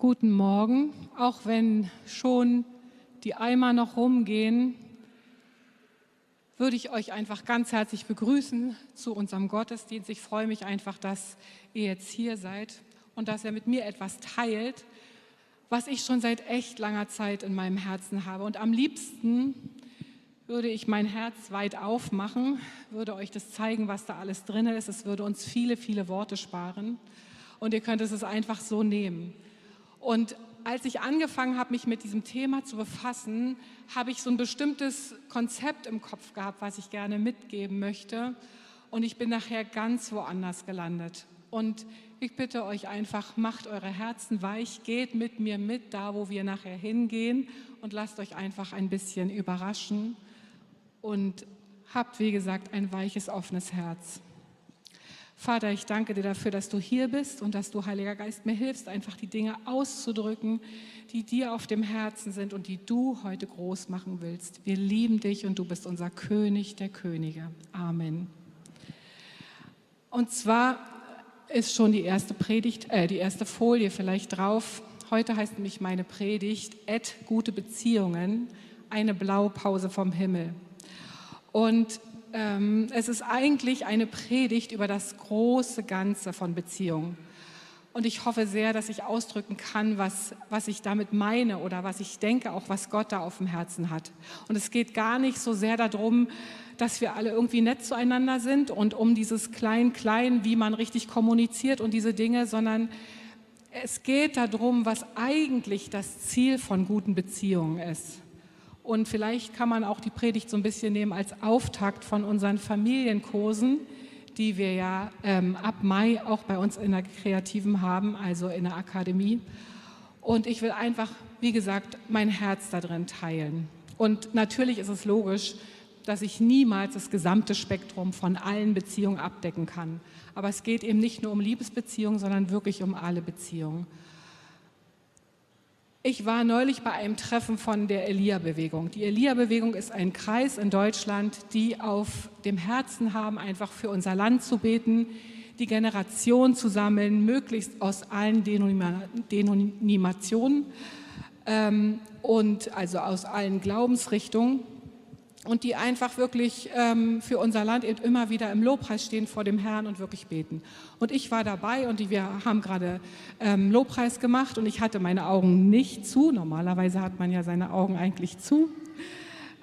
Guten Morgen, auch wenn schon die Eimer noch rumgehen, würde ich euch einfach ganz herzlich begrüßen zu unserem Gottesdienst. Ich freue mich einfach, dass ihr jetzt hier seid und dass ihr mit mir etwas teilt, was ich schon seit echt langer Zeit in meinem Herzen habe. Und am liebsten würde ich mein Herz weit aufmachen, würde euch das zeigen, was da alles drin ist. Es würde uns viele, viele Worte sparen und ihr könnt es einfach so nehmen. Und als ich angefangen habe, mich mit diesem Thema zu befassen, habe ich so ein bestimmtes Konzept im Kopf gehabt, was ich gerne mitgeben möchte. Und ich bin nachher ganz woanders gelandet. Und ich bitte euch einfach, macht eure Herzen weich, geht mit mir mit, da wo wir nachher hingehen und lasst euch einfach ein bisschen überraschen und habt, wie gesagt, ein weiches, offenes Herz. Vater, ich danke dir dafür, dass du hier bist und dass du, Heiliger Geist, mir hilfst, einfach die Dinge auszudrücken, die dir auf dem Herzen sind und die du heute groß machen willst. Wir lieben dich und du bist unser König der Könige. Amen. Und zwar ist schon die erste Predigt, äh, die erste Folie vielleicht drauf. Heute heißt nämlich meine Predigt Ed gute Beziehungen, eine Blaupause vom Himmel. Und ähm, es ist eigentlich eine Predigt über das große Ganze von Beziehungen. Und ich hoffe sehr, dass ich ausdrücken kann, was, was ich damit meine oder was ich denke, auch was Gott da auf dem Herzen hat. Und es geht gar nicht so sehr darum, dass wir alle irgendwie nett zueinander sind und um dieses Klein-Klein, wie man richtig kommuniziert und diese Dinge, sondern es geht darum, was eigentlich das Ziel von guten Beziehungen ist. Und vielleicht kann man auch die Predigt so ein bisschen nehmen als Auftakt von unseren Familienkursen, die wir ja ähm, ab Mai auch bei uns in der Kreativen haben, also in der Akademie. Und ich will einfach, wie gesagt, mein Herz da drin teilen. Und natürlich ist es logisch, dass ich niemals das gesamte Spektrum von allen Beziehungen abdecken kann. Aber es geht eben nicht nur um Liebesbeziehungen, sondern wirklich um alle Beziehungen. Ich war neulich bei einem Treffen von der Elia-Bewegung. Die Elia-Bewegung ist ein Kreis in Deutschland, die auf dem Herzen haben, einfach für unser Land zu beten, die Generation zu sammeln, möglichst aus allen Denominationen ähm, und also aus allen Glaubensrichtungen und die einfach wirklich ähm, für unser Land eben immer wieder im Lobpreis stehen vor dem Herrn und wirklich beten. Und ich war dabei und die, wir haben gerade ähm, Lobpreis gemacht und ich hatte meine Augen nicht zu. Normalerweise hat man ja seine Augen eigentlich zu.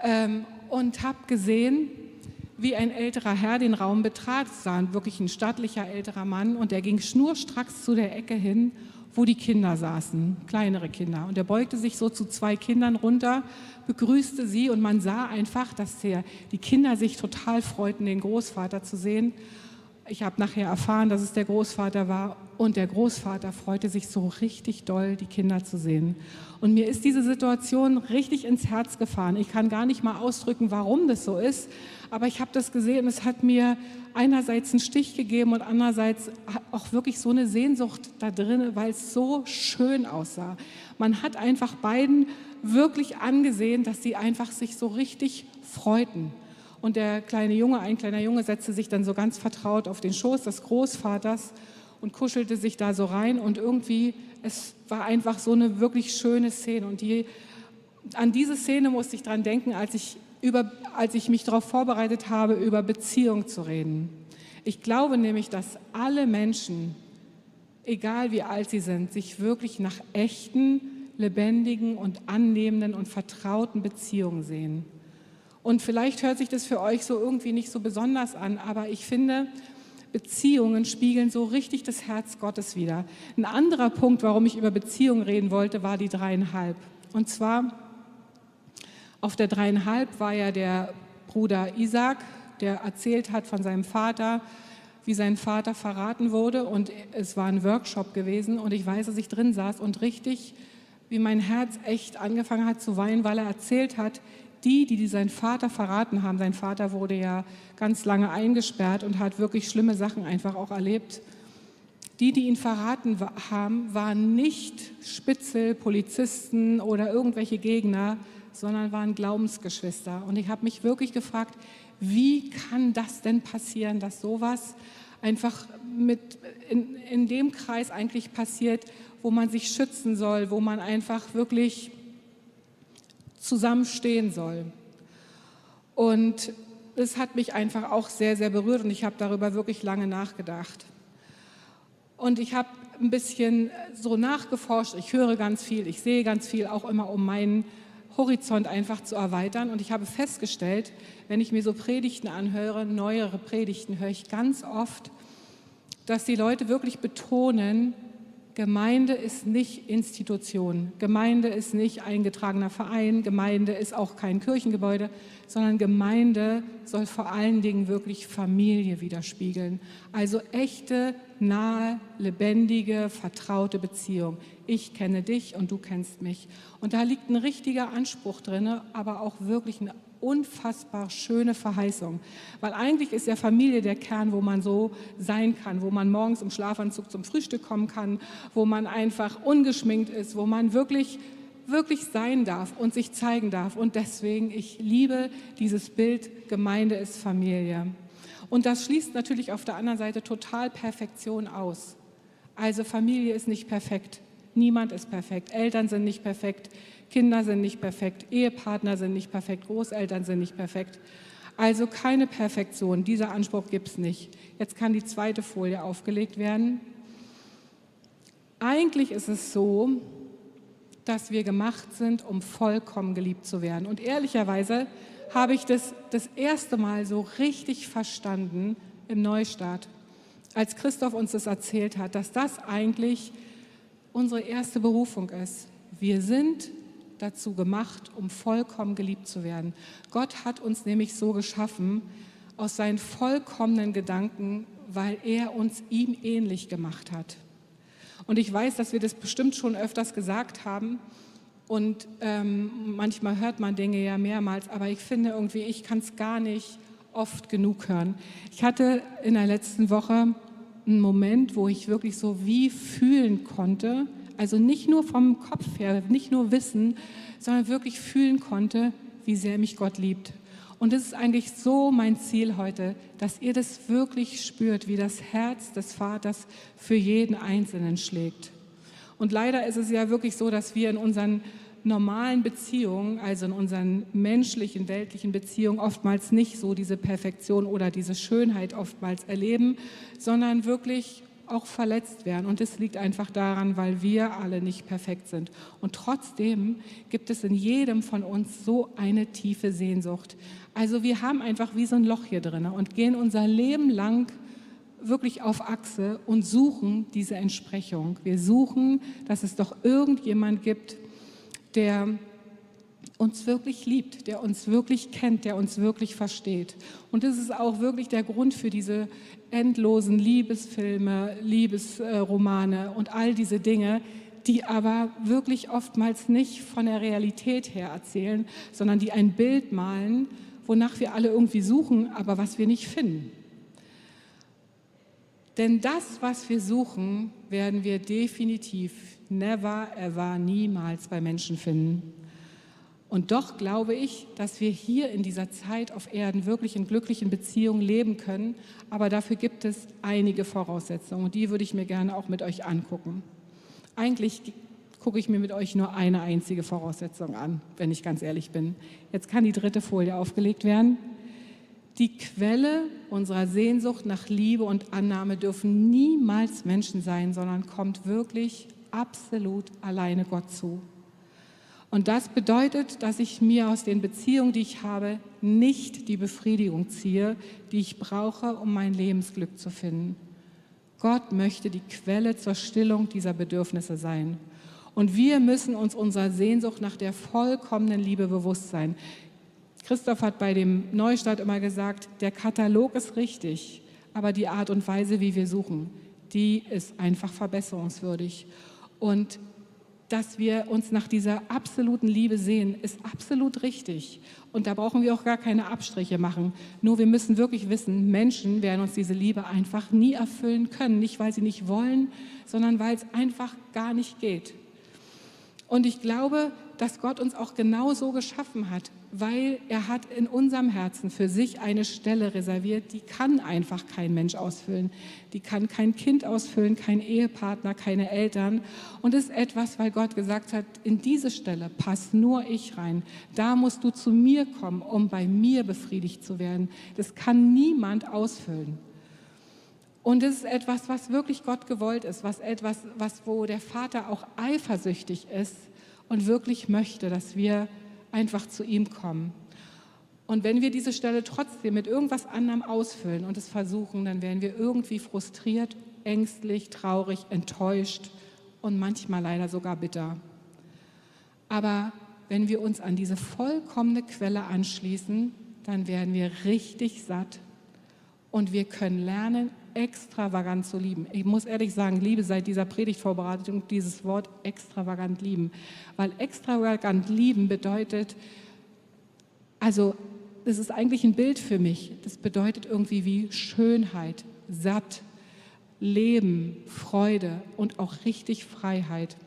Ähm, und habe gesehen, wie ein älterer Herr den Raum betrat. Es war wirklich ein stattlicher älterer Mann und der ging schnurstracks zu der Ecke hin wo die Kinder saßen, kleinere Kinder. Und er beugte sich so zu zwei Kindern runter, begrüßte sie und man sah einfach, dass der, die Kinder sich total freuten, den Großvater zu sehen. Ich habe nachher erfahren, dass es der Großvater war und der Großvater freute sich so richtig doll, die Kinder zu sehen. Und mir ist diese Situation richtig ins Herz gefahren. Ich kann gar nicht mal ausdrücken, warum das so ist, aber ich habe das gesehen es hat mir einerseits einen Stich gegeben und andererseits auch wirklich so eine Sehnsucht da drin, weil es so schön aussah. Man hat einfach beiden wirklich angesehen, dass sie einfach sich so richtig freuten. Und der kleine Junge, ein kleiner Junge, setzte sich dann so ganz vertraut auf den Schoß des Großvaters und kuschelte sich da so rein. Und irgendwie, es war einfach so eine wirklich schöne Szene. Und die, an diese Szene musste ich dran denken, als ich über, als ich mich darauf vorbereitet habe, über Beziehung zu reden. Ich glaube nämlich, dass alle Menschen, egal wie alt sie sind, sich wirklich nach echten, lebendigen und annehmenden und vertrauten Beziehungen sehen. Und vielleicht hört sich das für euch so irgendwie nicht so besonders an, aber ich finde, Beziehungen spiegeln so richtig das Herz Gottes wider. Ein anderer Punkt, warum ich über Beziehungen reden wollte, war die dreieinhalb. Und zwar auf der dreieinhalb war ja der Bruder Isaac, der erzählt hat von seinem Vater, wie sein Vater verraten wurde. Und es war ein Workshop gewesen und ich weiß, dass ich drin saß und richtig, wie mein Herz echt angefangen hat zu weinen, weil er erzählt hat, die, die, seinen Vater verraten haben, sein Vater wurde ja ganz lange eingesperrt und hat wirklich schlimme Sachen einfach auch erlebt. Die, die ihn verraten haben, waren nicht Spitzel, Polizisten oder irgendwelche Gegner, sondern waren Glaubensgeschwister. Und ich habe mich wirklich gefragt, wie kann das denn passieren, dass sowas einfach mit in, in dem Kreis eigentlich passiert, wo man sich schützen soll, wo man einfach wirklich zusammenstehen soll. Und es hat mich einfach auch sehr, sehr berührt und ich habe darüber wirklich lange nachgedacht. Und ich habe ein bisschen so nachgeforscht, ich höre ganz viel, ich sehe ganz viel, auch immer um meinen Horizont einfach zu erweitern. Und ich habe festgestellt, wenn ich mir so Predigten anhöre, neuere Predigten, höre ich ganz oft, dass die Leute wirklich betonen, Gemeinde ist nicht Institution, Gemeinde ist nicht eingetragener Verein, Gemeinde ist auch kein Kirchengebäude, sondern Gemeinde soll vor allen Dingen wirklich Familie widerspiegeln. Also echte, nahe, lebendige, vertraute Beziehung. Ich kenne dich und du kennst mich. Und da liegt ein richtiger Anspruch drin, aber auch wirklich eine unfassbar schöne Verheißung. Weil eigentlich ist ja Familie der Kern, wo man so sein kann, wo man morgens im Schlafanzug zum Frühstück kommen kann, wo man einfach ungeschminkt ist, wo man wirklich wirklich sein darf und sich zeigen darf. Und deswegen, ich liebe dieses Bild, Gemeinde ist Familie. Und das schließt natürlich auf der anderen Seite total Perfektion aus. Also Familie ist nicht perfekt. Niemand ist perfekt. Eltern sind nicht perfekt. Kinder sind nicht perfekt. Ehepartner sind nicht perfekt. Großeltern sind nicht perfekt. Also keine Perfektion. Dieser Anspruch gibt es nicht. Jetzt kann die zweite Folie aufgelegt werden. Eigentlich ist es so, dass wir gemacht sind, um vollkommen geliebt zu werden. Und ehrlicherweise habe ich das das erste Mal so richtig verstanden im Neustart, als Christoph uns das erzählt hat, dass das eigentlich unsere erste Berufung ist. Wir sind dazu gemacht, um vollkommen geliebt zu werden. Gott hat uns nämlich so geschaffen aus seinen vollkommenen Gedanken, weil er uns ihm ähnlich gemacht hat. Und ich weiß, dass wir das bestimmt schon öfters gesagt haben. Und ähm, manchmal hört man Dinge ja mehrmals, aber ich finde irgendwie, ich kann es gar nicht oft genug hören. Ich hatte in der letzten Woche einen Moment, wo ich wirklich so wie fühlen konnte, also nicht nur vom Kopf her, nicht nur wissen, sondern wirklich fühlen konnte, wie sehr mich Gott liebt. Und es ist eigentlich so mein Ziel heute, dass ihr das wirklich spürt, wie das Herz des Vaters für jeden Einzelnen schlägt. Und leider ist es ja wirklich so, dass wir in unseren normalen Beziehungen, also in unseren menschlichen, weltlichen Beziehungen oftmals nicht so diese Perfektion oder diese Schönheit oftmals erleben, sondern wirklich auch verletzt werden. Und es liegt einfach daran, weil wir alle nicht perfekt sind. Und trotzdem gibt es in jedem von uns so eine tiefe Sehnsucht. Also wir haben einfach wie so ein Loch hier drin und gehen unser Leben lang wirklich auf Achse und suchen diese Entsprechung. Wir suchen, dass es doch irgendjemand gibt, der uns wirklich liebt, der uns wirklich kennt, der uns wirklich versteht. Und das ist auch wirklich der Grund für diese endlosen Liebesfilme, Liebesromane und all diese Dinge, die aber wirklich oftmals nicht von der Realität her erzählen, sondern die ein Bild malen, wonach wir alle irgendwie suchen, aber was wir nicht finden. Denn das, was wir suchen, werden wir definitiv never, ever, niemals bei Menschen finden. Und doch glaube ich, dass wir hier in dieser Zeit auf Erden wirklich in glücklichen Beziehungen leben können. Aber dafür gibt es einige Voraussetzungen und die würde ich mir gerne auch mit euch angucken. Eigentlich gucke ich mir mit euch nur eine einzige Voraussetzung an, wenn ich ganz ehrlich bin. Jetzt kann die dritte Folie aufgelegt werden. Die Quelle unserer Sehnsucht nach Liebe und Annahme dürfen niemals Menschen sein, sondern kommt wirklich absolut alleine Gott zu. Und das bedeutet, dass ich mir aus den Beziehungen, die ich habe, nicht die Befriedigung ziehe, die ich brauche, um mein Lebensglück zu finden. Gott möchte die Quelle zur Stillung dieser Bedürfnisse sein. Und wir müssen uns unserer Sehnsucht nach der vollkommenen Liebe bewusst sein. Christoph hat bei dem Neustart immer gesagt, der Katalog ist richtig, aber die Art und Weise, wie wir suchen, die ist einfach verbesserungswürdig. Und dass wir uns nach dieser absoluten Liebe sehen, ist absolut richtig. Und da brauchen wir auch gar keine Abstriche machen. Nur wir müssen wirklich wissen, Menschen werden uns diese Liebe einfach nie erfüllen können. Nicht, weil sie nicht wollen, sondern weil es einfach gar nicht geht. Und ich glaube, dass Gott uns auch genau so geschaffen hat, weil er hat in unserem Herzen für sich eine Stelle reserviert, die kann einfach kein Mensch ausfüllen. Die kann kein Kind ausfüllen, kein Ehepartner, keine Eltern. Und es ist etwas, weil Gott gesagt hat, in diese Stelle passt nur ich rein. Da musst du zu mir kommen, um bei mir befriedigt zu werden. Das kann niemand ausfüllen. Und es ist etwas, was wirklich Gott gewollt ist, was etwas, was wo der Vater auch eifersüchtig ist und wirklich möchte, dass wir einfach zu ihm kommen. Und wenn wir diese Stelle trotzdem mit irgendwas anderem ausfüllen und es versuchen, dann werden wir irgendwie frustriert, ängstlich, traurig, enttäuscht und manchmal leider sogar bitter. Aber wenn wir uns an diese vollkommene Quelle anschließen, dann werden wir richtig satt und wir können lernen, extravagant zu lieben. Ich muss ehrlich sagen, liebe seit dieser Predigtvorbereitung dieses Wort extravagant lieben, weil extravagant lieben bedeutet, also das ist eigentlich ein Bild für mich. Das bedeutet irgendwie wie Schönheit, satt, Leben, Freude und auch richtig Freiheit.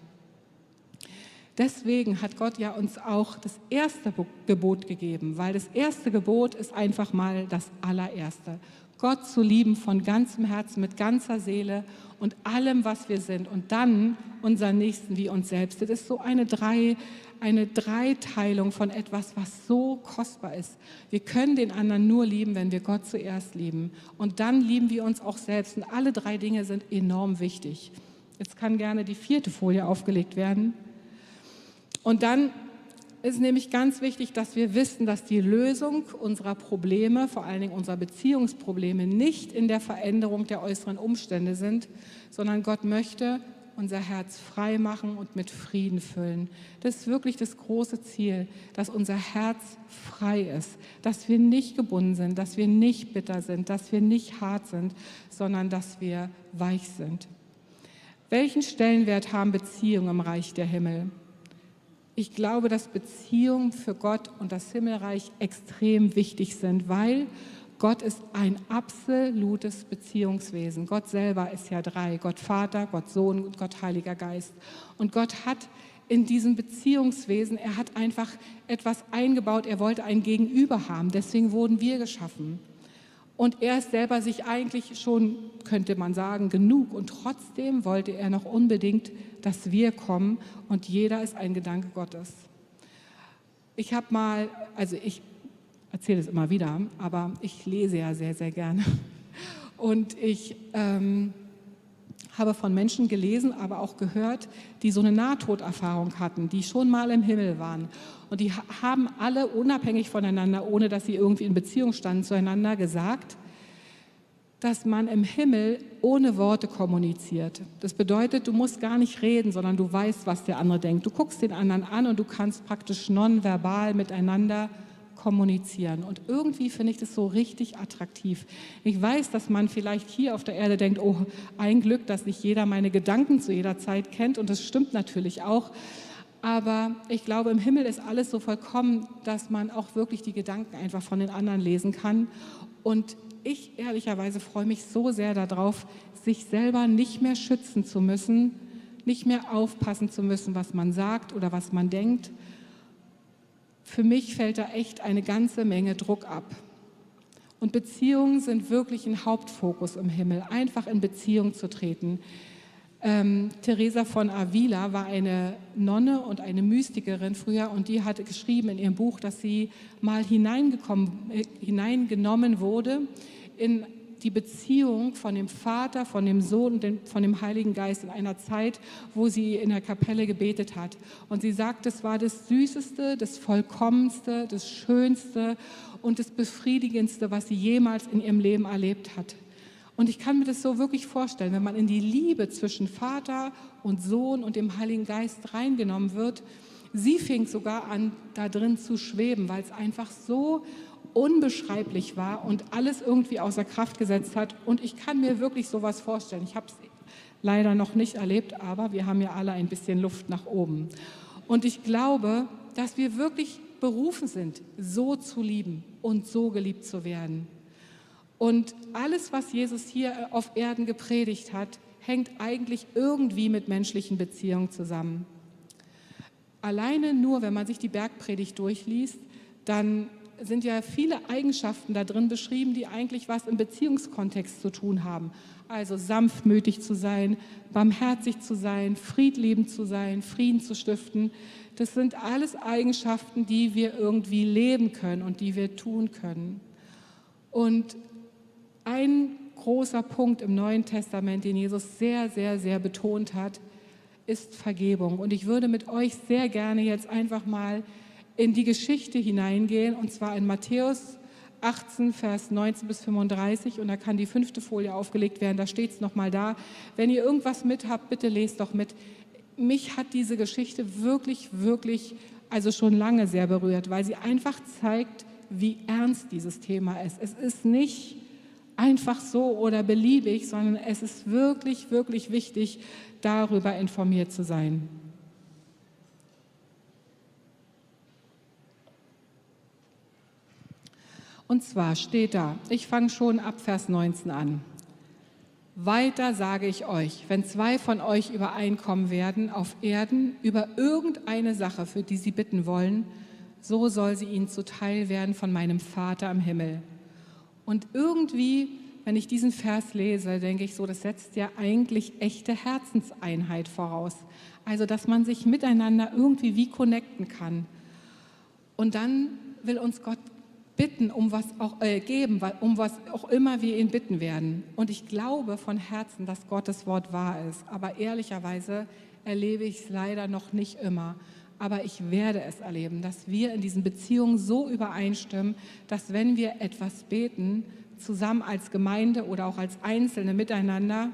Deswegen hat Gott ja uns auch das erste Gebot gegeben, weil das erste Gebot ist einfach mal das allererste. Gott zu lieben von ganzem Herzen, mit ganzer Seele und allem, was wir sind. Und dann unseren Nächsten wie uns selbst. Das ist so eine, Drei, eine Dreiteilung von etwas, was so kostbar ist. Wir können den anderen nur lieben, wenn wir Gott zuerst lieben. Und dann lieben wir uns auch selbst. Und alle drei Dinge sind enorm wichtig. Jetzt kann gerne die vierte Folie aufgelegt werden. Und dann ist nämlich ganz wichtig, dass wir wissen, dass die Lösung unserer Probleme, vor allen Dingen unserer Beziehungsprobleme, nicht in der Veränderung der äußeren Umstände sind, sondern Gott möchte unser Herz frei machen und mit Frieden füllen. Das ist wirklich das große Ziel, dass unser Herz frei ist, dass wir nicht gebunden sind, dass wir nicht bitter sind, dass wir nicht hart sind, sondern dass wir weich sind. Welchen Stellenwert haben Beziehungen im Reich der Himmel? Ich glaube, dass Beziehungen für Gott und das Himmelreich extrem wichtig sind, weil Gott ist ein absolutes Beziehungswesen. Gott selber ist ja drei. Gott Vater, Gott Sohn und Gott Heiliger Geist. Und Gott hat in diesem Beziehungswesen, er hat einfach etwas eingebaut. Er wollte ein Gegenüber haben. Deswegen wurden wir geschaffen. Und er ist selber sich eigentlich schon, könnte man sagen, genug. Und trotzdem wollte er noch unbedingt, dass wir kommen. Und jeder ist ein Gedanke Gottes. Ich habe mal, also ich erzähle es immer wieder, aber ich lese ja sehr, sehr gerne. Und ich ähm, habe von Menschen gelesen, aber auch gehört, die so eine Nahtoderfahrung hatten, die schon mal im Himmel waren. Und die haben alle unabhängig voneinander, ohne dass sie irgendwie in Beziehung standen zueinander, gesagt, dass man im Himmel ohne Worte kommuniziert. Das bedeutet, du musst gar nicht reden, sondern du weißt, was der andere denkt. Du guckst den anderen an und du kannst praktisch nonverbal miteinander kommunizieren. Und irgendwie finde ich das so richtig attraktiv. Ich weiß, dass man vielleicht hier auf der Erde denkt, oh, ein Glück, dass nicht jeder meine Gedanken zu jeder Zeit kennt. Und das stimmt natürlich auch. Aber ich glaube, im Himmel ist alles so vollkommen, dass man auch wirklich die Gedanken einfach von den anderen lesen kann. Und ich ehrlicherweise freue mich so sehr darauf, sich selber nicht mehr schützen zu müssen, nicht mehr aufpassen zu müssen, was man sagt oder was man denkt, für mich fällt da echt eine ganze Menge Druck ab. Und Beziehungen sind wirklich ein Hauptfokus im Himmel, einfach in Beziehung zu treten. Ähm, Teresa von Avila war eine Nonne und eine Mystikerin früher und die hatte geschrieben in ihrem Buch, dass sie mal hineingekommen, äh, hineingenommen wurde in die Beziehung von dem Vater, von dem Sohn und von dem Heiligen Geist in einer Zeit, wo sie in der Kapelle gebetet hat. Und sie sagt, es war das Süßeste, das Vollkommenste, das Schönste und das Befriedigendste, was sie jemals in ihrem Leben erlebt hat. Und ich kann mir das so wirklich vorstellen, wenn man in die Liebe zwischen Vater und Sohn und dem Heiligen Geist reingenommen wird. Sie fing sogar an, da drin zu schweben, weil es einfach so unbeschreiblich war und alles irgendwie außer Kraft gesetzt hat. Und ich kann mir wirklich sowas vorstellen. Ich habe es leider noch nicht erlebt, aber wir haben ja alle ein bisschen Luft nach oben. Und ich glaube, dass wir wirklich berufen sind, so zu lieben und so geliebt zu werden. Und alles, was Jesus hier auf Erden gepredigt hat, hängt eigentlich irgendwie mit menschlichen Beziehungen zusammen. Alleine nur, wenn man sich die Bergpredigt durchliest, dann sind ja viele Eigenschaften da drin beschrieben, die eigentlich was im Beziehungskontext zu tun haben. Also sanftmütig zu sein, barmherzig zu sein, friedliebend zu sein, Frieden zu stiften. Das sind alles Eigenschaften, die wir irgendwie leben können und die wir tun können. Und ein großer Punkt im Neuen Testament, den Jesus sehr, sehr, sehr betont hat, ist Vergebung. Und ich würde mit euch sehr gerne jetzt einfach mal in die Geschichte hineingehen, und zwar in Matthäus 18, Vers 19 bis 35. Und da kann die fünfte Folie aufgelegt werden, da steht es nochmal da. Wenn ihr irgendwas mit habt, bitte lest doch mit. Mich hat diese Geschichte wirklich, wirklich, also schon lange sehr berührt, weil sie einfach zeigt, wie ernst dieses Thema ist. Es ist nicht einfach so oder beliebig, sondern es ist wirklich, wirklich wichtig, darüber informiert zu sein. Und zwar steht da, ich fange schon ab Vers 19 an. Weiter sage ich euch, wenn zwei von euch übereinkommen werden auf Erden über irgendeine Sache, für die sie bitten wollen, so soll sie ihnen zuteil werden von meinem Vater im Himmel. Und irgendwie, wenn ich diesen Vers lese, denke ich so, das setzt ja eigentlich echte Herzenseinheit voraus. Also, dass man sich miteinander irgendwie wie connecten kann. Und dann will uns Gott bitten, um was auch äh, geben, um was auch immer wir ihn bitten werden. Und ich glaube von Herzen, dass Gottes Wort wahr ist. Aber ehrlicherweise erlebe ich es leider noch nicht immer. Aber ich werde es erleben, dass wir in diesen Beziehungen so übereinstimmen, dass wenn wir etwas beten, zusammen als Gemeinde oder auch als Einzelne miteinander,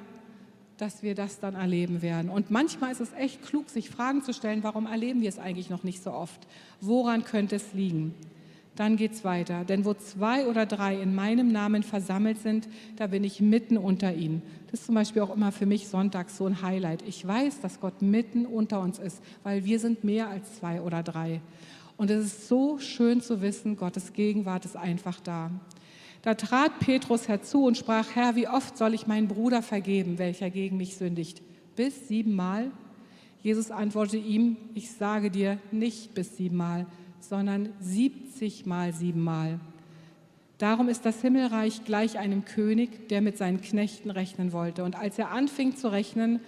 dass wir das dann erleben werden. Und manchmal ist es echt klug, sich Fragen zu stellen, warum erleben wir es eigentlich noch nicht so oft? Woran könnte es liegen? Dann geht es weiter. Denn wo zwei oder drei in meinem Namen versammelt sind, da bin ich mitten unter ihnen. Das ist zum Beispiel auch immer für mich sonntags so ein Highlight. Ich weiß, dass Gott mitten unter uns ist, weil wir sind mehr als zwei oder drei. Und es ist so schön zu wissen, Gottes Gegenwart ist einfach da. Da trat Petrus herzu und sprach, Herr, wie oft soll ich meinen Bruder vergeben, welcher gegen mich sündigt? Bis siebenmal? Jesus antwortete ihm, ich sage dir, nicht bis siebenmal, sondern 70 mal siebenmal. Darum ist das Himmelreich gleich einem König, der mit seinen Knechten rechnen wollte. Und als er anfing zu rechnen,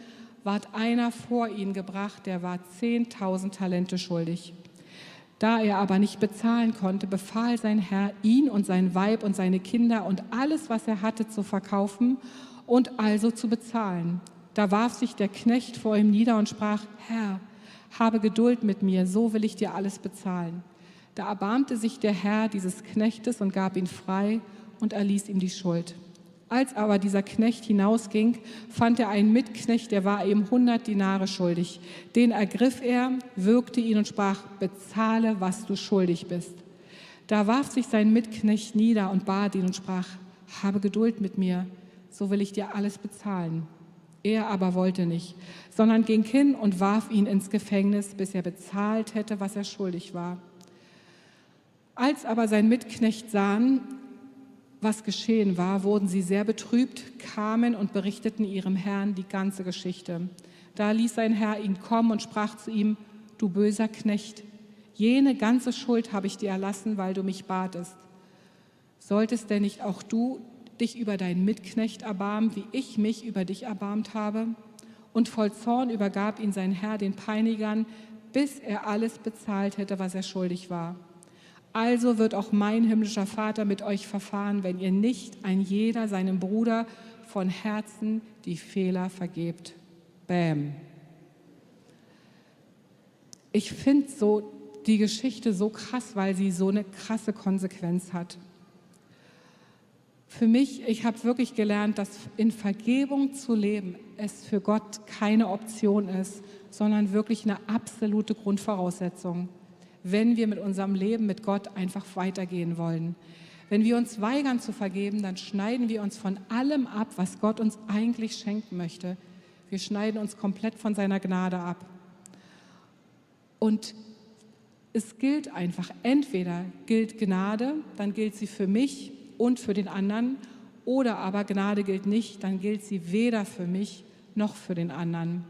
ward einer vor ihn gebracht, der war 10.000 Talente schuldig. Da er aber nicht bezahlen konnte, befahl sein Herr, ihn und sein Weib und seine Kinder und alles, was er hatte, zu verkaufen und also zu bezahlen. Da warf sich der Knecht vor ihm nieder und sprach, Herr, habe Geduld mit mir, so will ich dir alles bezahlen. Da erbarmte sich der Herr dieses Knechtes und gab ihn frei und erließ ihm die Schuld. Als aber dieser Knecht hinausging, fand er einen Mitknecht, der war ihm hundert Dinare schuldig. Den ergriff er, würgte ihn und sprach, bezahle, was du schuldig bist. Da warf sich sein Mitknecht nieder und bat ihn und sprach, habe Geduld mit mir, so will ich dir alles bezahlen. Er aber wollte nicht, sondern ging hin und warf ihn ins Gefängnis, bis er bezahlt hätte, was er schuldig war. Als aber sein Mitknecht sahen, was geschehen war, wurden sie sehr betrübt, kamen und berichteten ihrem Herrn die ganze Geschichte. Da ließ sein Herr ihn kommen und sprach zu ihm, du böser Knecht, jene ganze Schuld habe ich dir erlassen, weil du mich batest. Solltest denn nicht auch du dich über deinen Mitknecht erbarmen, wie ich mich über dich erbarmt habe? Und voll Zorn übergab ihn sein Herr den Peinigern, bis er alles bezahlt hätte, was er schuldig war. Also wird auch mein himmlischer Vater mit euch verfahren, wenn ihr nicht ein jeder seinem Bruder von Herzen die Fehler vergebt. Bäm. Ich finde so die Geschichte so krass, weil sie so eine krasse Konsequenz hat für mich, ich habe wirklich gelernt, dass in Vergebung zu leben es für Gott keine Option ist, sondern wirklich eine absolute Grundvoraussetzung, wenn wir mit unserem Leben mit Gott einfach weitergehen wollen. Wenn wir uns weigern zu vergeben, dann schneiden wir uns von allem ab, was Gott uns eigentlich schenken möchte. Wir schneiden uns komplett von seiner Gnade ab. Und es gilt einfach, entweder gilt Gnade, dann gilt sie für mich und für den anderen. Oder aber Gnade gilt nicht, dann gilt sie weder für mich noch für den anderen.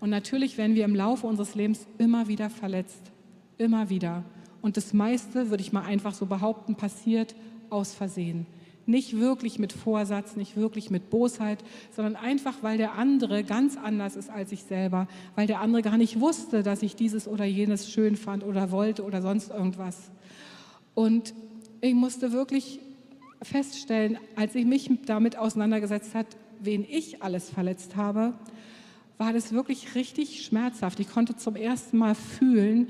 Und natürlich werden wir im Laufe unseres Lebens immer wieder verletzt, immer wieder. Und das meiste, würde ich mal einfach so behaupten, passiert aus Versehen. Nicht wirklich mit Vorsatz, nicht wirklich mit Bosheit, sondern einfach, weil der andere ganz anders ist als ich selber, weil der andere gar nicht wusste, dass ich dieses oder jenes schön fand oder wollte oder sonst irgendwas. Und ich musste wirklich feststellen, als ich mich damit auseinandergesetzt habe, wen ich alles verletzt habe, war das wirklich richtig schmerzhaft. Ich konnte zum ersten Mal fühlen,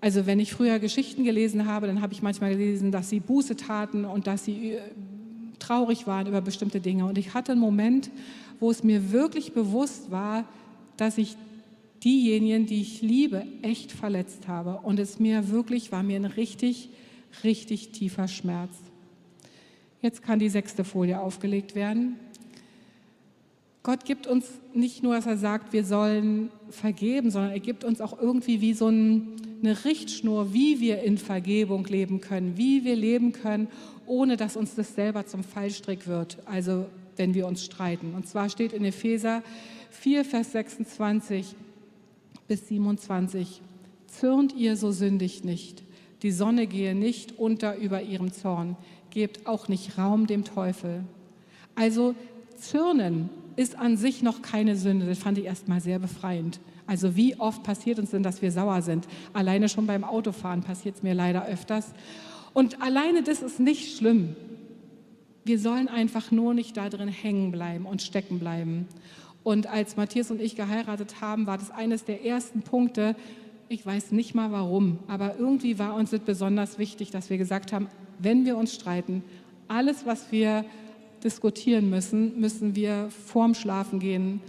also wenn ich früher Geschichten gelesen habe, dann habe ich manchmal gelesen, dass sie Buße taten und dass sie äh, traurig waren über bestimmte Dinge. Und ich hatte einen Moment, wo es mir wirklich bewusst war, dass ich diejenigen, die ich liebe, echt verletzt habe. Und es mir wirklich, war mir ein richtig, richtig tiefer Schmerz. Jetzt kann die sechste Folie aufgelegt werden. Gott gibt uns nicht nur, dass er sagt, wir sollen vergeben, sondern er gibt uns auch irgendwie wie so ein, eine Richtschnur, wie wir in Vergebung leben können, wie wir leben können, ohne dass uns das selber zum Fallstrick wird, also wenn wir uns streiten. Und zwar steht in Epheser 4, Vers 26 bis 27, zürnt ihr, so sündigt nicht. Die Sonne gehe nicht unter über ihrem Zorn. Gebt auch nicht Raum dem Teufel. Also zürnen ist an sich noch keine Sünde. Das fand ich erstmal sehr befreiend. Also wie oft passiert uns denn, dass wir sauer sind? Alleine schon beim Autofahren passiert es mir leider öfters. Und alleine das ist nicht schlimm. Wir sollen einfach nur nicht da drin hängen bleiben und stecken bleiben. Und als Matthias und ich geheiratet haben, war das eines der ersten Punkte, ich weiß nicht mal warum, aber irgendwie war uns das besonders wichtig, dass wir gesagt haben, wenn wir uns streiten, alles, was wir diskutieren müssen, müssen wir vorm Schlafengehen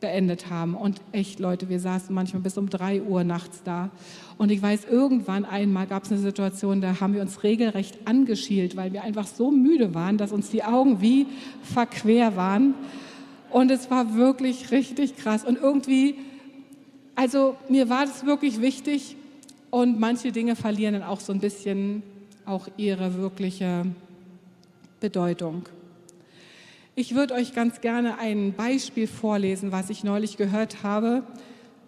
beendet haben. Und echt, Leute, wir saßen manchmal bis um drei Uhr nachts da. Und ich weiß, irgendwann einmal gab es eine Situation, da haben wir uns regelrecht angeschielt, weil wir einfach so müde waren, dass uns die Augen wie verquer waren. Und es war wirklich richtig krass. Und irgendwie, also mir war das wirklich wichtig. Und manche Dinge verlieren dann auch so ein bisschen auch ihre wirkliche Bedeutung. Ich würde euch ganz gerne ein Beispiel vorlesen, was ich neulich gehört habe,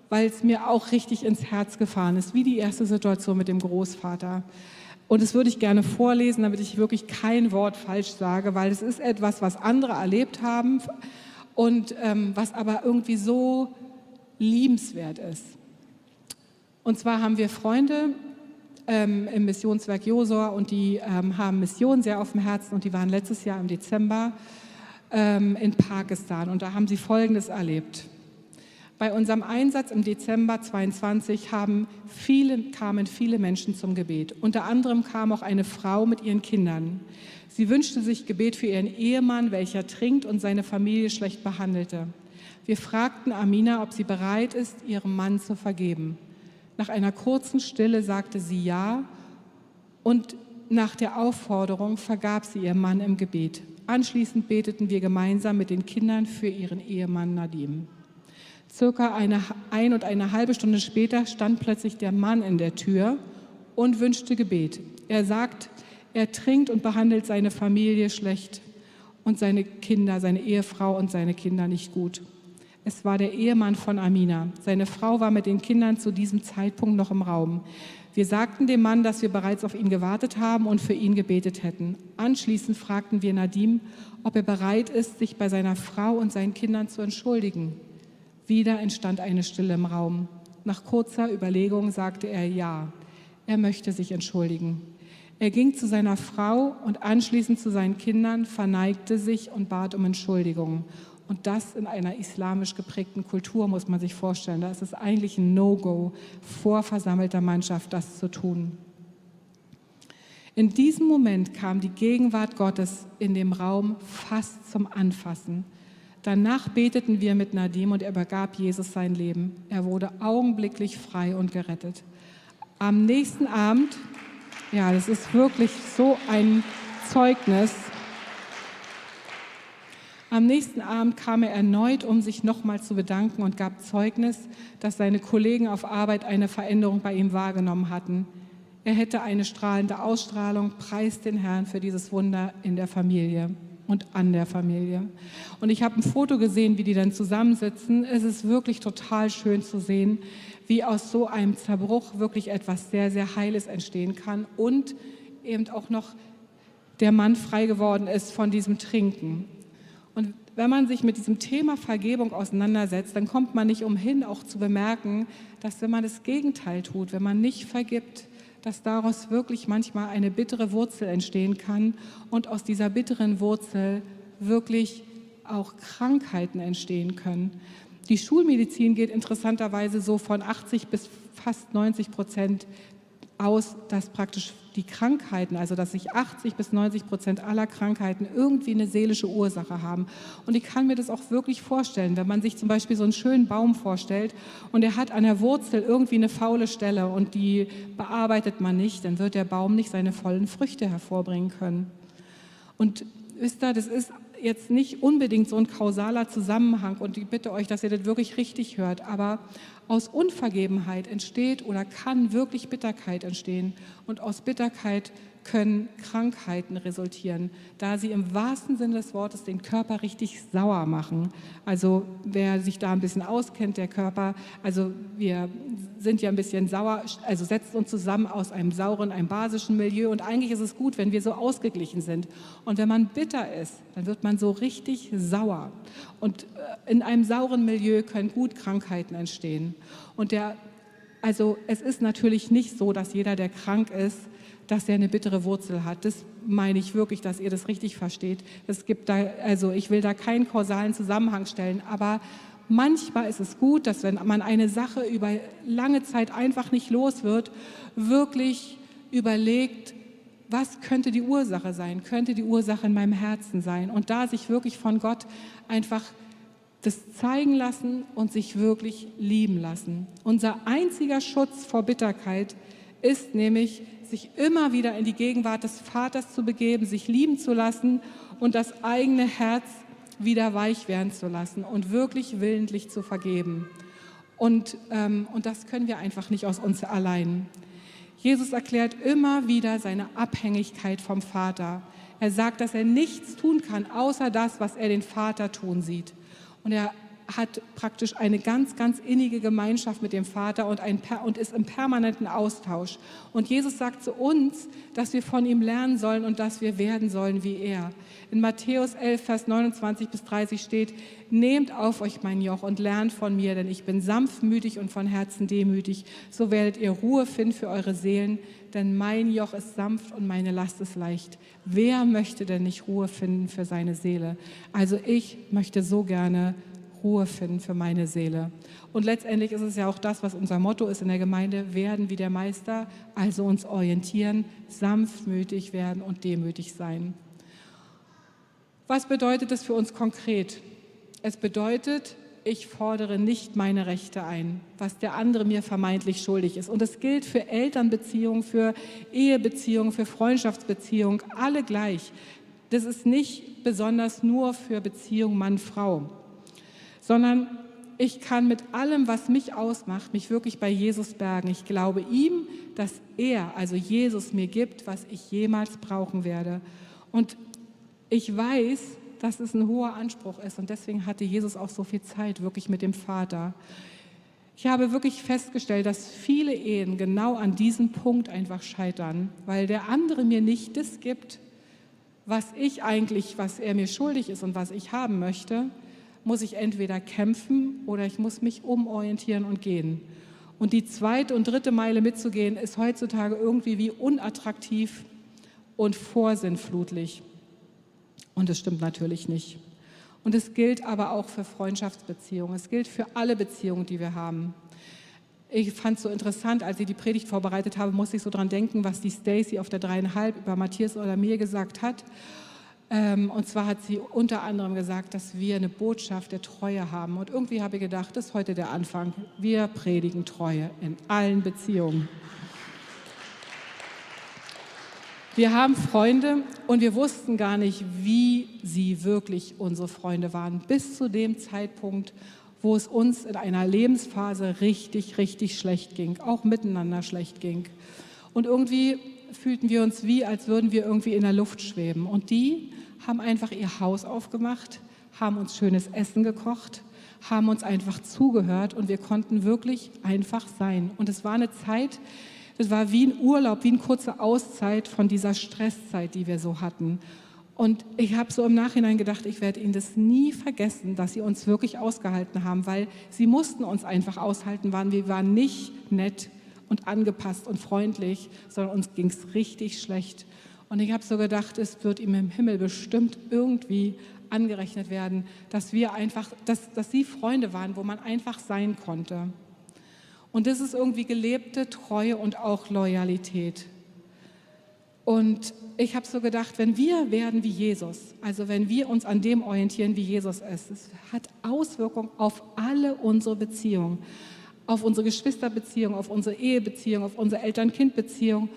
weil es mir auch richtig ins Herz gefahren ist, wie die erste Situation mit dem Großvater. Und das würde ich gerne vorlesen, damit ich wirklich kein Wort falsch sage, weil es ist etwas, was andere erlebt haben und ähm, was aber irgendwie so liebenswert ist. Und zwar haben wir Freunde ähm, im Missionswerk Josor und die ähm, haben Missionen sehr auf dem Herzen und die waren letztes Jahr im Dezember ähm, in Pakistan. Und da haben sie Folgendes erlebt. Bei unserem Einsatz im Dezember 22 haben viele, kamen viele Menschen zum Gebet. Unter anderem kam auch eine Frau mit ihren Kindern. Sie wünschte sich Gebet für ihren Ehemann, welcher trinkt und seine Familie schlecht behandelte. Wir fragten Amina, ob sie bereit ist, ihrem Mann zu vergeben. Nach einer kurzen Stille sagte sie ja und nach der Aufforderung vergab sie ihrem Mann im Gebet. Anschließend beteten wir gemeinsam mit den Kindern für ihren Ehemann Nadim. Circa eine, ein und eine halbe Stunde später stand plötzlich der Mann in der Tür und wünschte Gebet. Er sagt, er trinkt und behandelt seine Familie schlecht und seine Kinder, seine Ehefrau und seine Kinder nicht gut. Es war der Ehemann von Amina. Seine Frau war mit den Kindern zu diesem Zeitpunkt noch im Raum. Wir sagten dem Mann, dass wir bereits auf ihn gewartet haben und für ihn gebetet hätten. Anschließend fragten wir Nadim, ob er bereit ist, sich bei seiner Frau und seinen Kindern zu entschuldigen. Wieder entstand eine Stille im Raum. Nach kurzer Überlegung sagte er ja, er möchte sich entschuldigen. Er ging zu seiner Frau und anschließend zu seinen Kindern, verneigte sich und bat um Entschuldigung. Und das in einer islamisch geprägten Kultur muss man sich vorstellen. Da ist es eigentlich ein No-Go, vor versammelter Mannschaft das zu tun. In diesem Moment kam die Gegenwart Gottes in dem Raum fast zum Anfassen. Danach beteten wir mit Nadim und er übergab Jesus sein Leben. Er wurde augenblicklich frei und gerettet. Am nächsten Abend, ja, das ist wirklich so ein Zeugnis, am nächsten Abend kam er erneut, um sich nochmal zu bedanken und gab Zeugnis, dass seine Kollegen auf Arbeit eine Veränderung bei ihm wahrgenommen hatten. Er hätte eine strahlende Ausstrahlung, preist den Herrn für dieses Wunder in der Familie. und an der Familie. Und ich habe ein Foto gesehen, wie die dann zusammensitzen. Es ist wirklich total schön zu sehen, wie aus so einem Zerbruch wirklich etwas sehr, sehr Heiles entstehen kann und eben auch noch der Mann frei geworden ist von diesem Trinken. Und wenn man sich mit diesem Thema Vergebung auseinandersetzt, dann kommt man nicht umhin, auch zu bemerken, dass wenn man das Gegenteil tut, wenn man nicht vergibt, dass daraus wirklich manchmal eine bittere Wurzel entstehen kann und aus dieser bitteren Wurzel wirklich auch Krankheiten entstehen können. Die Schulmedizin geht interessanterweise so von 80 bis fast 90 Prozent aus, dass praktisch die Krankheiten, also dass sich 80 bis 90 Prozent aller Krankheiten irgendwie eine seelische Ursache haben. Und ich kann mir das auch wirklich vorstellen, wenn man sich zum Beispiel so einen schönen Baum vorstellt und er hat an der Wurzel irgendwie eine faule Stelle und die bearbeitet man nicht, dann wird der Baum nicht seine vollen Früchte hervorbringen können. Und wisst ihr, das ist jetzt nicht unbedingt so ein kausaler Zusammenhang und ich bitte euch, dass ihr das wirklich richtig hört, aber aus Unvergebenheit entsteht oder kann wirklich Bitterkeit entstehen. Und aus Bitterkeit können Krankheiten resultieren, da sie im wahrsten Sinne des Wortes den Körper richtig sauer machen. Also wer sich da ein bisschen auskennt, der Körper, also wir sind ja ein bisschen sauer, also setzt uns zusammen aus einem sauren, einem basischen Milieu und eigentlich ist es gut, wenn wir so ausgeglichen sind. Und wenn man bitter ist, dann wird man so richtig sauer. Und äh, in einem sauren Milieu können gut Krankheiten entstehen. Und der also es ist natürlich nicht so, dass jeder, der krank ist, dass er eine bittere Wurzel hat. Das meine ich wirklich, dass ihr das richtig versteht. Es gibt da, also ich will da keinen kausalen Zusammenhang stellen, aber manchmal ist es gut, dass wenn man eine Sache über lange Zeit einfach nicht los wird, wirklich überlegt, was könnte die Ursache sein? Könnte die Ursache in meinem Herzen sein? Und da sich wirklich von Gott einfach das zeigen lassen und sich wirklich lieben lassen. Unser einziger Schutz vor Bitterkeit ist nämlich, sich immer wieder in die Gegenwart des Vaters zu begeben, sich lieben zu lassen und das eigene Herz wieder weich werden zu lassen und wirklich willentlich zu vergeben. Und, ähm, und das können wir einfach nicht aus uns allein. Jesus erklärt immer wieder seine Abhängigkeit vom Vater. Er sagt, dass er nichts tun kann, außer das, was er den Vater tun sieht. Und er hat praktisch eine ganz, ganz innige Gemeinschaft mit dem Vater und, ein, und ist im permanenten Austausch. Und Jesus sagt zu uns, dass wir von ihm lernen sollen und dass wir werden sollen wie er. In Matthäus 11, Vers 29 bis 30 steht, nehmt auf euch mein Joch und lernt von mir, denn ich bin sanftmütig und von Herzen demütig. So werdet ihr Ruhe finden für eure Seelen, denn mein Joch ist sanft und meine Last ist leicht. Wer möchte denn nicht Ruhe finden für seine Seele? Also ich möchte so gerne Ruhe finden für meine Seele. Und letztendlich ist es ja auch das, was unser Motto ist in der Gemeinde, werden wie der Meister, also uns orientieren, sanftmütig werden und demütig sein. Was bedeutet das für uns konkret? Es bedeutet, ich fordere nicht meine Rechte ein, was der andere mir vermeintlich schuldig ist. Und es gilt für Elternbeziehungen, für Ehebeziehungen, für Freundschaftsbeziehungen, alle gleich. Das ist nicht besonders nur für Beziehung Mann-Frau sondern ich kann mit allem, was mich ausmacht, mich wirklich bei Jesus bergen. Ich glaube ihm, dass er, also Jesus, mir gibt, was ich jemals brauchen werde. Und ich weiß, dass es ein hoher Anspruch ist und deswegen hatte Jesus auch so viel Zeit wirklich mit dem Vater. Ich habe wirklich festgestellt, dass viele Ehen genau an diesem Punkt einfach scheitern, weil der andere mir nicht das gibt, was ich eigentlich, was er mir schuldig ist und was ich haben möchte, muss ich entweder kämpfen oder ich muss mich umorientieren und gehen. Und die zweite und dritte Meile mitzugehen, ist heutzutage irgendwie wie unattraktiv und vorsinnflutlich. Und das stimmt natürlich nicht. Und es gilt aber auch für Freundschaftsbeziehungen. Es gilt für alle Beziehungen, die wir haben. Ich fand es so interessant, als ich die Predigt vorbereitet habe, musste ich so dran denken, was die Stacy auf der dreieinhalb über Matthias oder mir gesagt hat. Ähm, und zwar hat sie unter anderem gesagt, dass wir eine Botschaft der Treue haben. Und irgendwie habe ich gedacht, das ist heute der Anfang. Wir predigen Treue in allen Beziehungen. Wir haben Freunde und wir wussten gar nicht, wie sie wirklich unsere Freunde waren, bis zu dem Zeitpunkt, wo es uns in einer Lebensphase richtig, richtig schlecht ging, auch miteinander schlecht ging. Und irgendwie fühlten wir uns wie, als würden wir irgendwie in der Luft schweben. Und die haben einfach ihr Haus aufgemacht, haben uns schönes Essen gekocht, haben uns einfach zugehört und wir konnten wirklich einfach sein. Und es war eine Zeit, es war wie ein Urlaub, wie eine kurze Auszeit von dieser Stresszeit, die wir so hatten. Und ich habe so im Nachhinein gedacht, ich werde Ihnen das nie vergessen, dass Sie uns wirklich ausgehalten haben, weil Sie mussten uns einfach aushalten, waren wir waren nicht nett und angepasst und freundlich, sondern uns ging es richtig schlecht. Und ich habe so gedacht, es wird ihm im Himmel bestimmt irgendwie angerechnet werden, dass wir einfach, dass, dass sie Freunde waren, wo man einfach sein konnte. Und das ist irgendwie gelebte Treue und auch Loyalität. Und ich habe so gedacht, wenn wir werden wie Jesus, also wenn wir uns an dem orientieren, wie Jesus ist, es hat Auswirkungen auf alle unsere Beziehungen, auf unsere Geschwisterbeziehung, auf unsere Ehebeziehung, auf unsere Eltern-Kind-Beziehung.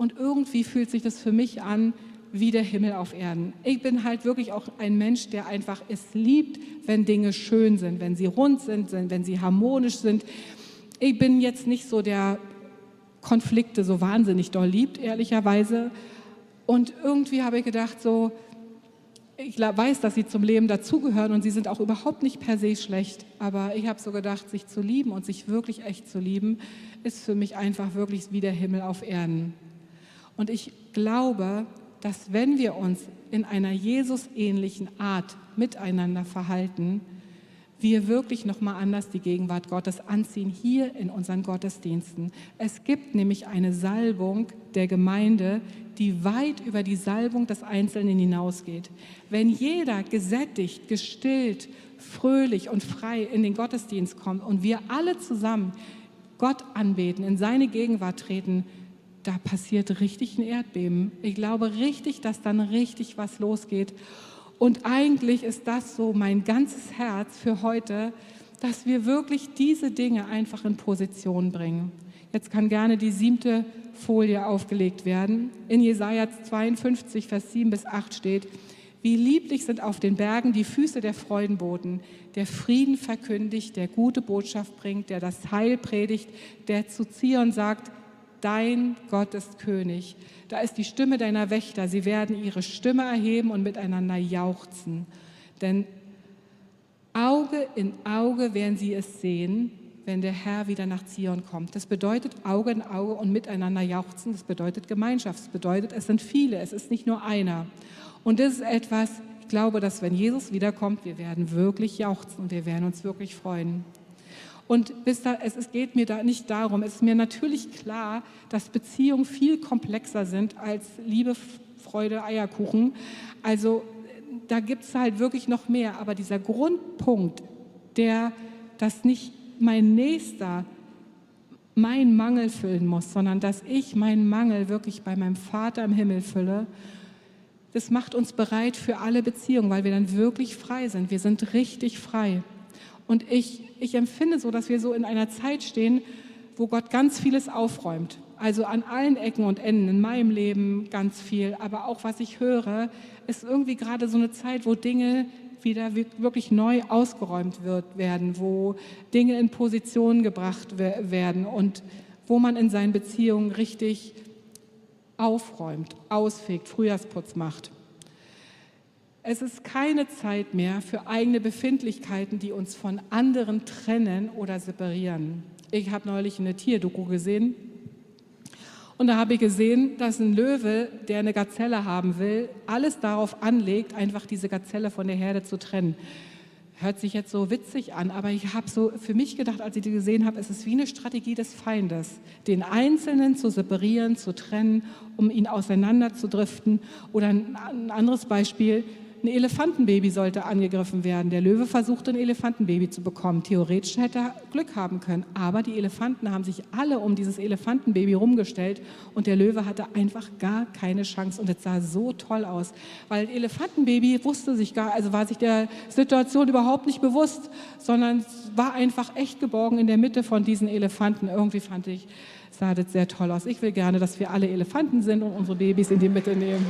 Und irgendwie fühlt sich das für mich an wie der Himmel auf Erden. Ich bin halt wirklich auch ein Mensch, der einfach es liebt, wenn Dinge schön sind, wenn sie rund sind, wenn sie harmonisch sind. Ich bin jetzt nicht so der Konflikte so wahnsinnig doll liebt, ehrlicherweise. Und irgendwie habe ich gedacht, so, ich weiß, dass sie zum Leben dazugehören und sie sind auch überhaupt nicht per se schlecht. Aber ich habe so gedacht, sich zu lieben und sich wirklich echt zu lieben, ist für mich einfach wirklich wie der Himmel auf Erden. Und ich glaube, dass wenn wir uns in einer Jesus-ähnlichen Art miteinander verhalten, wir wirklich noch mal anders die Gegenwart Gottes anziehen hier in unseren Gottesdiensten. Es gibt nämlich eine Salbung der Gemeinde, die weit über die Salbung des Einzelnen hinausgeht. Wenn jeder gesättigt, gestillt, fröhlich und frei in den Gottesdienst kommt und wir alle zusammen Gott anbeten, in seine Gegenwart treten, da passiert richtig ein Erdbeben. Ich glaube richtig, dass dann richtig was losgeht. Und eigentlich ist das so mein ganzes Herz für heute, dass wir wirklich diese Dinge einfach in Position bringen. Jetzt kann gerne die siebte Folie aufgelegt werden. In Jesaja 52, Vers 7 bis 8 steht, wie lieblich sind auf den Bergen die Füße der Freudenboten, der Frieden verkündigt, der gute Botschaft bringt, der das Heil predigt, der zu Zion sagt, dein Gott ist König. Da ist die Stimme deiner Wächter. Sie werden ihre Stimme erheben und miteinander jauchzen. Denn Auge in Auge werden sie es sehen, wenn der Herr wieder nach Zion kommt. Das bedeutet Auge in Auge und miteinander jauchzen. Das bedeutet Gemeinschaft. Das bedeutet, es sind viele. Es ist nicht nur einer. Und das ist etwas, ich glaube, dass wenn Jesus wiederkommt, wir werden wirklich jauchzen und wir werden uns wirklich freuen. Und da, es, es geht mir da nicht darum, es ist mir natürlich klar, dass Beziehungen viel komplexer sind als Liebe, Freude, Eierkuchen. Also da gibt es halt wirklich noch mehr. Aber dieser Grundpunkt, der, dass nicht mein Nächster meinen Mangel füllen muss, sondern dass ich meinen Mangel wirklich bei meinem Vater im Himmel fülle, das macht uns bereit für alle Beziehungen, weil wir dann wirklich frei sind. Wir sind richtig frei. Und ich, ich empfinde so, dass wir so in einer Zeit stehen, wo Gott ganz vieles aufräumt. Also an allen Ecken und Enden in meinem Leben ganz viel, aber auch was ich höre, ist irgendwie gerade so eine Zeit, wo Dinge wieder wirklich neu ausgeräumt wird, werden, wo Dinge in Position gebracht werden und wo man in seinen Beziehungen richtig aufräumt, ausfegt, Frühjahrsputz macht. Es ist keine Zeit mehr für eigene Befindlichkeiten, die uns von anderen trennen oder separieren. Ich habe neulich eine Tierdoku gesehen und da habe ich gesehen, dass ein Löwe, der eine Gazelle haben will, alles darauf anlegt, einfach diese Gazelle von der Herde zu trennen. Hört sich jetzt so witzig an, aber ich habe so für mich gedacht, als ich die gesehen habe, es ist wie eine Strategie des Feindes, den Einzelnen zu separieren, zu trennen, um ihn auseinanderzudriften. Oder ein anderes Beispiel, ein Elefantenbaby sollte angegriffen werden. Der Löwe versuchte, ein Elefantenbaby zu bekommen. Theoretisch hätte er Glück haben können, aber die Elefanten haben sich alle um dieses Elefantenbaby rumgestellt und der Löwe hatte einfach gar keine Chance und es sah so toll aus, weil Elefantenbaby wusste sich gar, also war sich der Situation überhaupt nicht bewusst, sondern war einfach echt geborgen in der Mitte von diesen Elefanten. Irgendwie fand ich, sah das sehr toll aus. Ich will gerne, dass wir alle Elefanten sind und unsere Babys in die Mitte nehmen.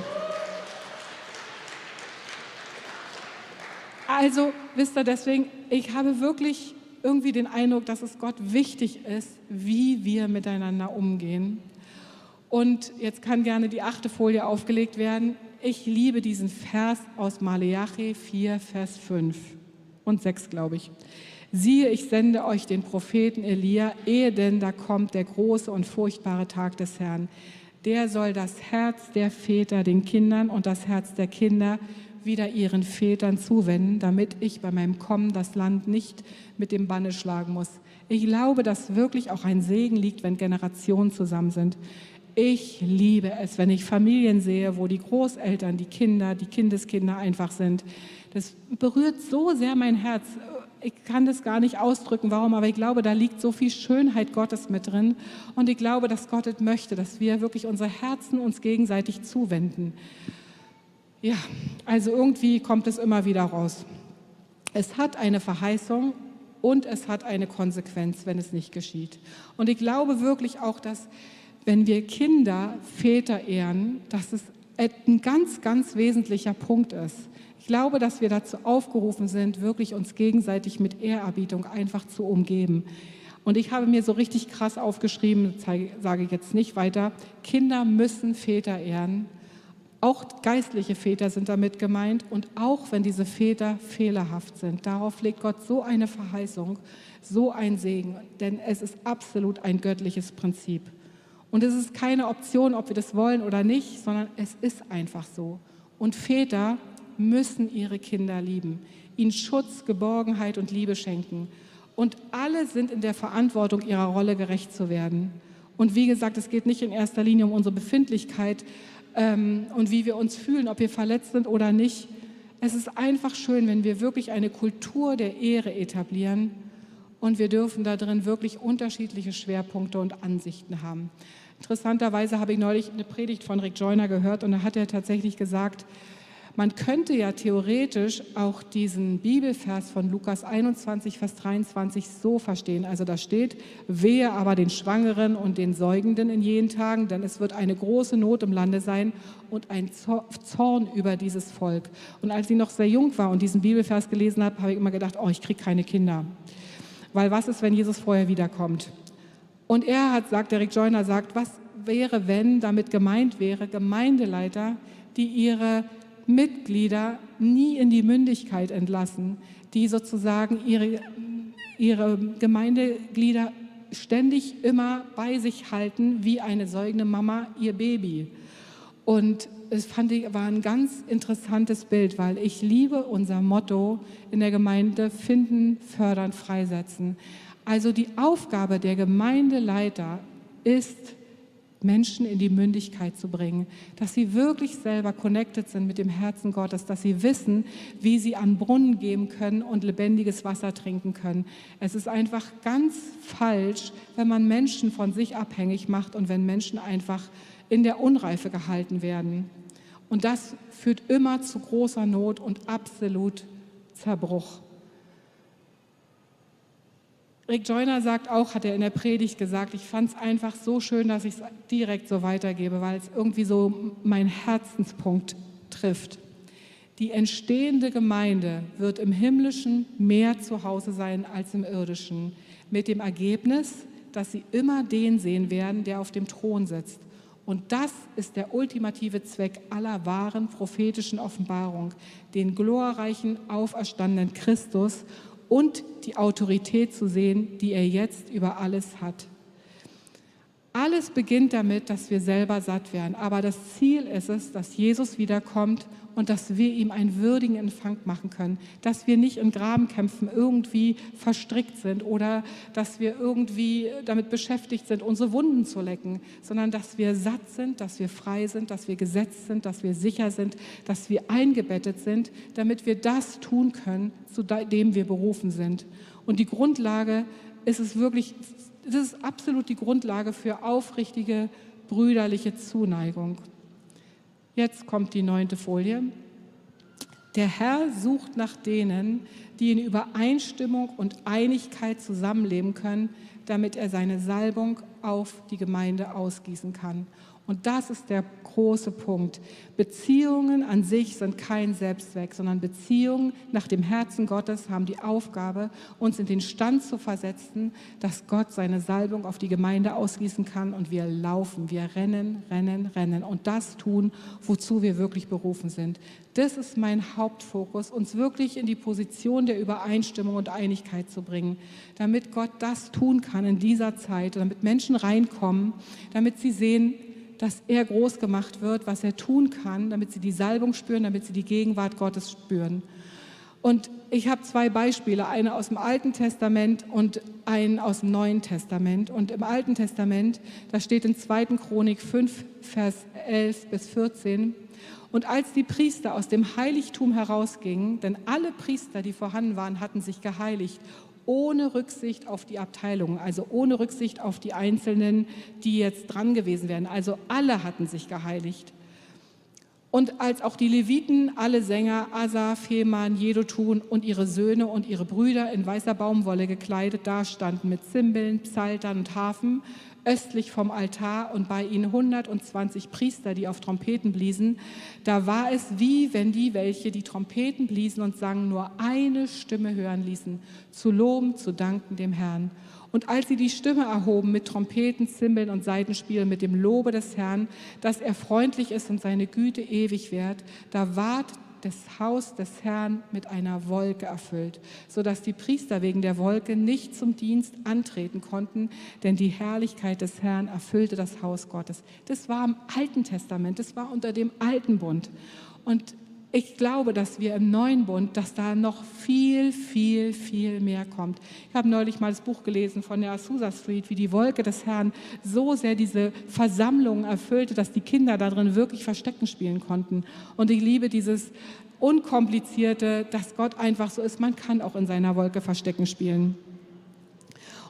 Also, wisst ihr, deswegen, ich habe wirklich irgendwie den Eindruck, dass es Gott wichtig ist, wie wir miteinander umgehen. Und jetzt kann gerne die achte Folie aufgelegt werden. Ich liebe diesen Vers aus Maleachi 4, Vers 5 und 6, glaube ich. Siehe, ich sende euch den Propheten Elia, ehe denn da kommt der große und furchtbare Tag des Herrn. Der soll das Herz der Väter den Kindern und das Herz der Kinder wieder ihren Vätern zuwenden, damit ich bei meinem Kommen das Land nicht mit dem Banne schlagen muss. Ich glaube, dass wirklich auch ein Segen liegt, wenn Generationen zusammen sind. Ich liebe es, wenn ich Familien sehe, wo die Großeltern, die Kinder, die Kindeskinder einfach sind. Das berührt so sehr mein Herz ich kann das gar nicht ausdrücken, warum, aber ich glaube, da liegt so viel Schönheit Gottes mit drin. Und ich glaube, dass Gott es möchte, dass wir wirklich unsere Herzen uns gegenseitig zuwenden. Ja, also irgendwie kommt es immer wieder raus. Es hat eine Verheißung und es hat eine Konsequenz, wenn es nicht geschieht. Und ich glaube wirklich auch, dass wenn wir Kinder, Väter ehren, dass es ein ganz, ganz wesentlicher Punkt ist glaube, dass wir dazu aufgerufen sind, wirklich uns gegenseitig mit Ehrerbietung einfach zu umgeben. Und ich habe mir so richtig krass aufgeschrieben, sage ich jetzt nicht weiter, Kinder müssen Väter ehren. Auch geistliche Väter sind damit gemeint und auch wenn diese Väter fehlerhaft sind. Darauf legt Gott so eine Verheißung, so ein Segen, denn es ist absolut ein göttliches Prinzip. Und es ist keine Option, ob wir das wollen oder nicht, sondern es ist einfach so. Und Väter müssen ihre Kinder lieben, ihnen Schutz, Geborgenheit und Liebe schenken. Und alle sind in der Verantwortung, ihrer Rolle gerecht zu werden. Und wie gesagt, es geht nicht in erster Linie um unsere Befindlichkeit ähm, und wie wir uns fühlen, ob wir verletzt sind oder nicht. Es ist einfach schön, wenn wir wirklich eine Kultur der Ehre etablieren und wir dürfen da drin wirklich unterschiedliche Schwerpunkte und Ansichten haben. Interessanterweise habe ich neulich eine Predigt von Rick Joyner gehört und da hat er tatsächlich gesagt, man könnte ja theoretisch auch diesen Bibelvers von Lukas 21, Vers 23 so verstehen. Also da steht, wehe aber den Schwangeren und den Säugenden in jenen Tagen, denn es wird eine große Not im Lande sein und ein Zorn über dieses Volk. Und als ich noch sehr jung war und diesen Bibelvers gelesen habe, habe ich immer gedacht, oh, ich kriege keine Kinder. Weil was ist, wenn Jesus vorher wiederkommt? Und er hat, sagt, Derek Joyner sagt, was wäre, wenn damit gemeint wäre, Gemeindeleiter, die ihre Mitglieder nie in die Mündigkeit entlassen, die sozusagen ihre, ihre Gemeindeglieder ständig immer bei sich halten, wie eine säugende Mama ihr Baby. Und es fand ich, war ein ganz interessantes Bild, weil ich liebe unser Motto in der Gemeinde finden, fördern, freisetzen. Also die Aufgabe der Gemeindeleiter ist, Menschen in die Mündigkeit zu bringen, dass sie wirklich selber connected sind mit dem Herzen Gottes, dass sie wissen, wie sie an Brunnen gehen können und lebendiges Wasser trinken können. Es ist einfach ganz falsch, wenn man Menschen von sich abhängig macht und wenn Menschen einfach in der Unreife gehalten werden. Und das führt immer zu großer Not und absolut Zerbruch. Rick Joyner sagt auch, hat er in der Predigt gesagt, ich fand es einfach so schön, dass ich es direkt so weitergebe, weil es irgendwie so mein Herzenspunkt trifft. Die entstehende Gemeinde wird im himmlischen mehr zu Hause sein als im irdischen, mit dem Ergebnis, dass sie immer den sehen werden, der auf dem Thron sitzt. Und das ist der ultimative Zweck aller wahren prophetischen Offenbarung, den glorreichen, auferstandenen Christus und die Autorität zu sehen, die er jetzt über alles hat. Alles beginnt damit, dass wir selber satt werden. Aber das Ziel ist es, dass Jesus wiederkommt und dass wir ihm einen würdigen Empfang machen können. Dass wir nicht in Grabenkämpfen irgendwie verstrickt sind oder dass wir irgendwie damit beschäftigt sind, unsere Wunden zu lecken, sondern dass wir satt sind, dass wir frei sind, dass wir gesetzt sind, dass wir sicher sind, dass wir eingebettet sind, damit wir das tun können, zu dem wir berufen sind. Und die Grundlage ist es wirklich das ist absolut die Grundlage für aufrichtige brüderliche Zuneigung. Jetzt kommt die neunte Folie. Der Herr sucht nach denen, die in Übereinstimmung und Einigkeit zusammenleben können, damit er seine Salbung auf die Gemeinde ausgießen kann. Und das ist der große Punkt. Beziehungen an sich sind kein Selbstzweck, sondern Beziehungen nach dem Herzen Gottes haben die Aufgabe, uns in den Stand zu versetzen, dass Gott seine Salbung auf die Gemeinde ausgießen kann und wir laufen, wir rennen, rennen, rennen und das tun, wozu wir wirklich berufen sind. Das ist mein Hauptfokus, uns wirklich in die Position der Übereinstimmung und Einigkeit zu bringen, damit Gott das tun kann in dieser Zeit, damit Menschen reinkommen, damit sie sehen, dass er groß gemacht wird, was er tun kann, damit sie die Salbung spüren, damit sie die Gegenwart Gottes spüren. Und ich habe zwei Beispiele, eine aus dem Alten Testament und einen aus dem Neuen Testament. Und im Alten Testament, da steht in 2. Chronik 5, Vers 11 bis 14, und als die Priester aus dem Heiligtum herausgingen, denn alle Priester, die vorhanden waren, hatten sich geheiligt ohne Rücksicht auf die Abteilungen, also ohne Rücksicht auf die Einzelnen, die jetzt dran gewesen wären. Also alle hatten sich geheiligt. Und als auch die Leviten, alle Sänger, Asaf, Heman, Jedotun und ihre Söhne und ihre Brüder in weißer Baumwolle gekleidet dastanden mit Zimbeln, Psaltern und Hafen, östlich vom Altar und bei ihnen 120 Priester, die auf Trompeten bliesen, da war es wie wenn die, welche die Trompeten bliesen und sangen, nur eine Stimme hören ließen, zu loben, zu danken dem Herrn. Und als sie die Stimme erhoben mit Trompeten, Zimbeln und Seitenspielen, mit dem Lobe des Herrn, dass er freundlich ist und seine Güte ewig währt, da ward das Haus des Herrn mit einer Wolke erfüllt, sodass die Priester wegen der Wolke nicht zum Dienst antreten konnten, denn die Herrlichkeit des Herrn erfüllte das Haus Gottes. Das war im Alten Testament, das war unter dem alten Bund. Und ich glaube, dass wir im neuen Bund, dass da noch viel, viel, viel mehr kommt. Ich habe neulich mal das Buch gelesen von der Azusa Street, wie die Wolke des Herrn so sehr diese Versammlungen erfüllte, dass die Kinder darin wirklich Verstecken spielen konnten. Und ich liebe dieses unkomplizierte, dass Gott einfach so ist. Man kann auch in seiner Wolke Verstecken spielen.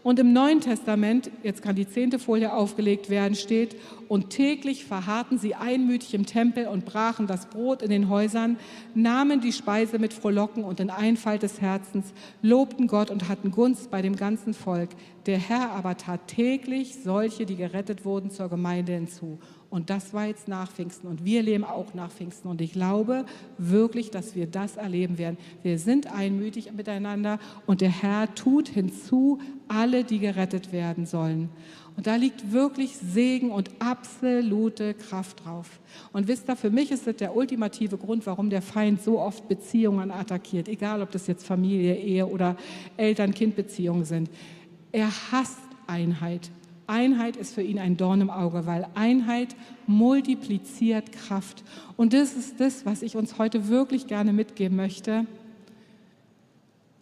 Und im Neuen Testament, jetzt kann die zehnte Folie aufgelegt werden, steht, und täglich verharrten sie einmütig im Tempel und brachen das Brot in den Häusern, nahmen die Speise mit Frohlocken und in Einfalt des Herzens, lobten Gott und hatten Gunst bei dem ganzen Volk. Der Herr aber tat täglich solche, die gerettet wurden, zur Gemeinde hinzu. Und das war jetzt nach Pfingsten. Und wir leben auch nach Pfingsten. Und ich glaube wirklich, dass wir das erleben werden. Wir sind einmütig miteinander und der Herr tut hinzu alle, die gerettet werden sollen. Und da liegt wirklich Segen und absolute Kraft drauf. Und wisst ihr, für mich ist das der ultimative Grund, warum der Feind so oft Beziehungen attackiert. Egal, ob das jetzt Familie, Ehe oder Eltern-Kind-Beziehungen sind. Er hasst Einheit. Einheit ist für ihn ein Dorn im Auge, weil Einheit multipliziert Kraft. Und das ist das, was ich uns heute wirklich gerne mitgeben möchte.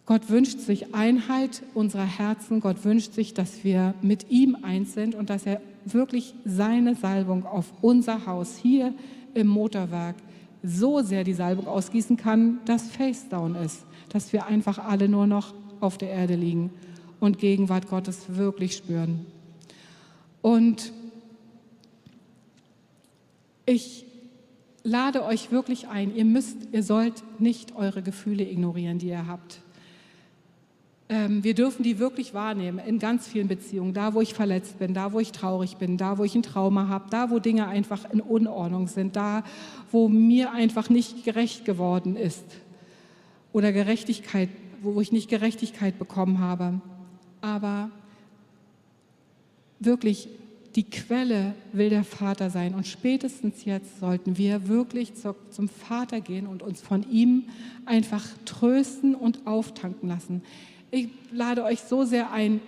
Gott wünscht sich Einheit unserer Herzen. Gott wünscht sich, dass wir mit ihm eins sind und dass er wirklich seine Salbung auf unser Haus hier im Motorwerk so sehr die Salbung ausgießen kann, dass Facedown ist, dass wir einfach alle nur noch auf der Erde liegen und Gegenwart Gottes wirklich spüren. Und ich lade euch wirklich ein, ihr müsst, ihr sollt nicht eure Gefühle ignorieren, die ihr habt. Ähm, wir dürfen die wirklich wahrnehmen in ganz vielen Beziehungen. Da, wo ich verletzt bin, da, wo ich traurig bin, da, wo ich ein Trauma habe, da, wo Dinge einfach in Unordnung sind, da, wo mir einfach nicht gerecht geworden ist oder Gerechtigkeit, wo ich nicht Gerechtigkeit bekommen habe. Aber wirklich die Quelle will der Vater sein. Und spätestens jetzt sollten wir wirklich zum Vater gehen und uns von ihm einfach trösten und auftanken lassen. Ich lade euch so sehr ein,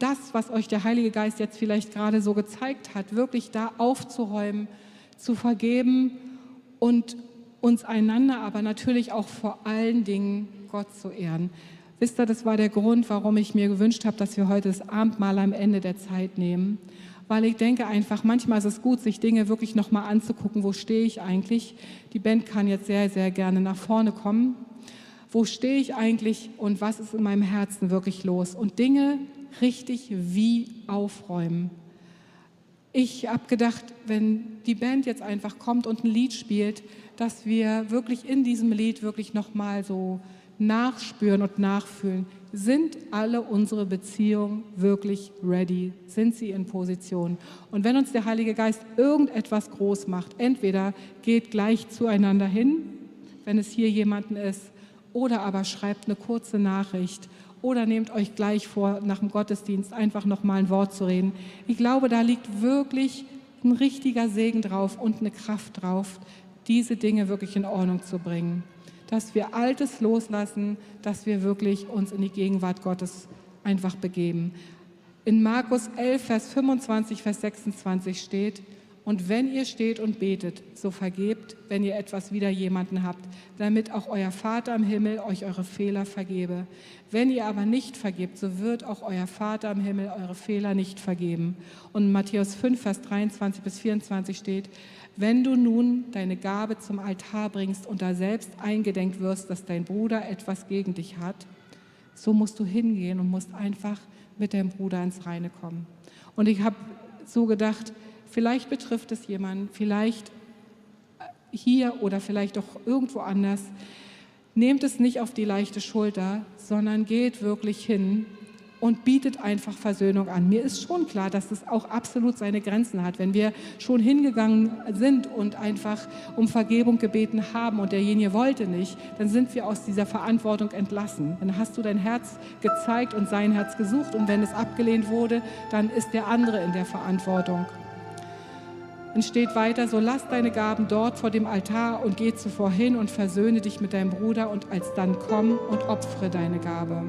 das, was euch der Heilige Geist jetzt vielleicht gerade so gezeigt hat, wirklich da aufzuräumen, zu vergeben und uns einander, aber natürlich auch vor allen Dingen Gott zu ehren. Wisst ihr, das war der Grund, warum ich mir gewünscht habe, dass wir heute das Abendmahl am Ende der Zeit nehmen. Weil ich denke einfach, manchmal ist es gut, sich Dinge wirklich nochmal anzugucken, wo stehe ich eigentlich. Die Band kann jetzt sehr, sehr gerne nach vorne kommen. Wo stehe ich eigentlich und was ist in meinem Herzen wirklich los? Und Dinge richtig wie aufräumen. Ich habe gedacht, wenn die Band jetzt einfach kommt und ein Lied spielt, dass wir wirklich in diesem Lied wirklich nochmal so nachspüren und nachfühlen. sind alle unsere Beziehungen wirklich ready? Sind sie in Position? Und wenn uns der Heilige Geist irgendetwas groß macht, entweder geht gleich zueinander hin, wenn es hier jemanden ist, oder aber schreibt eine kurze Nachricht oder nehmt euch gleich vor, nach dem Gottesdienst einfach noch mal ein Wort zu reden. Ich glaube, da liegt wirklich ein richtiger Segen drauf und eine Kraft drauf, diese Dinge wirklich in Ordnung zu bringen dass wir Altes loslassen, dass wir wirklich uns in die Gegenwart Gottes einfach begeben. In Markus 11, Vers 25, Vers 26 steht, und wenn ihr steht und betet, so vergebt, wenn ihr etwas wider jemanden habt, damit auch euer Vater im Himmel euch eure Fehler vergebe. Wenn ihr aber nicht vergebt, so wird auch euer Vater im Himmel eure Fehler nicht vergeben. Und in Matthäus 5, Vers 23 bis 24 steht, wenn du nun deine Gabe zum Altar bringst und da selbst eingedenk wirst, dass dein Bruder etwas gegen dich hat, so musst du hingehen und musst einfach mit deinem Bruder ins Reine kommen. Und ich habe so gedacht, vielleicht betrifft es jemanden, vielleicht hier oder vielleicht auch irgendwo anders. Nehmt es nicht auf die leichte Schulter, sondern geht wirklich hin und bietet einfach Versöhnung an. Mir ist schon klar, dass es auch absolut seine Grenzen hat. Wenn wir schon hingegangen sind und einfach um Vergebung gebeten haben und derjenige wollte nicht, dann sind wir aus dieser Verantwortung entlassen. Dann hast du dein Herz gezeigt und sein Herz gesucht und wenn es abgelehnt wurde, dann ist der andere in der Verantwortung. Dann steht weiter, so lass deine Gaben dort vor dem Altar und geh zuvor hin und versöhne dich mit deinem Bruder und alsdann komm und opfere deine Gabe.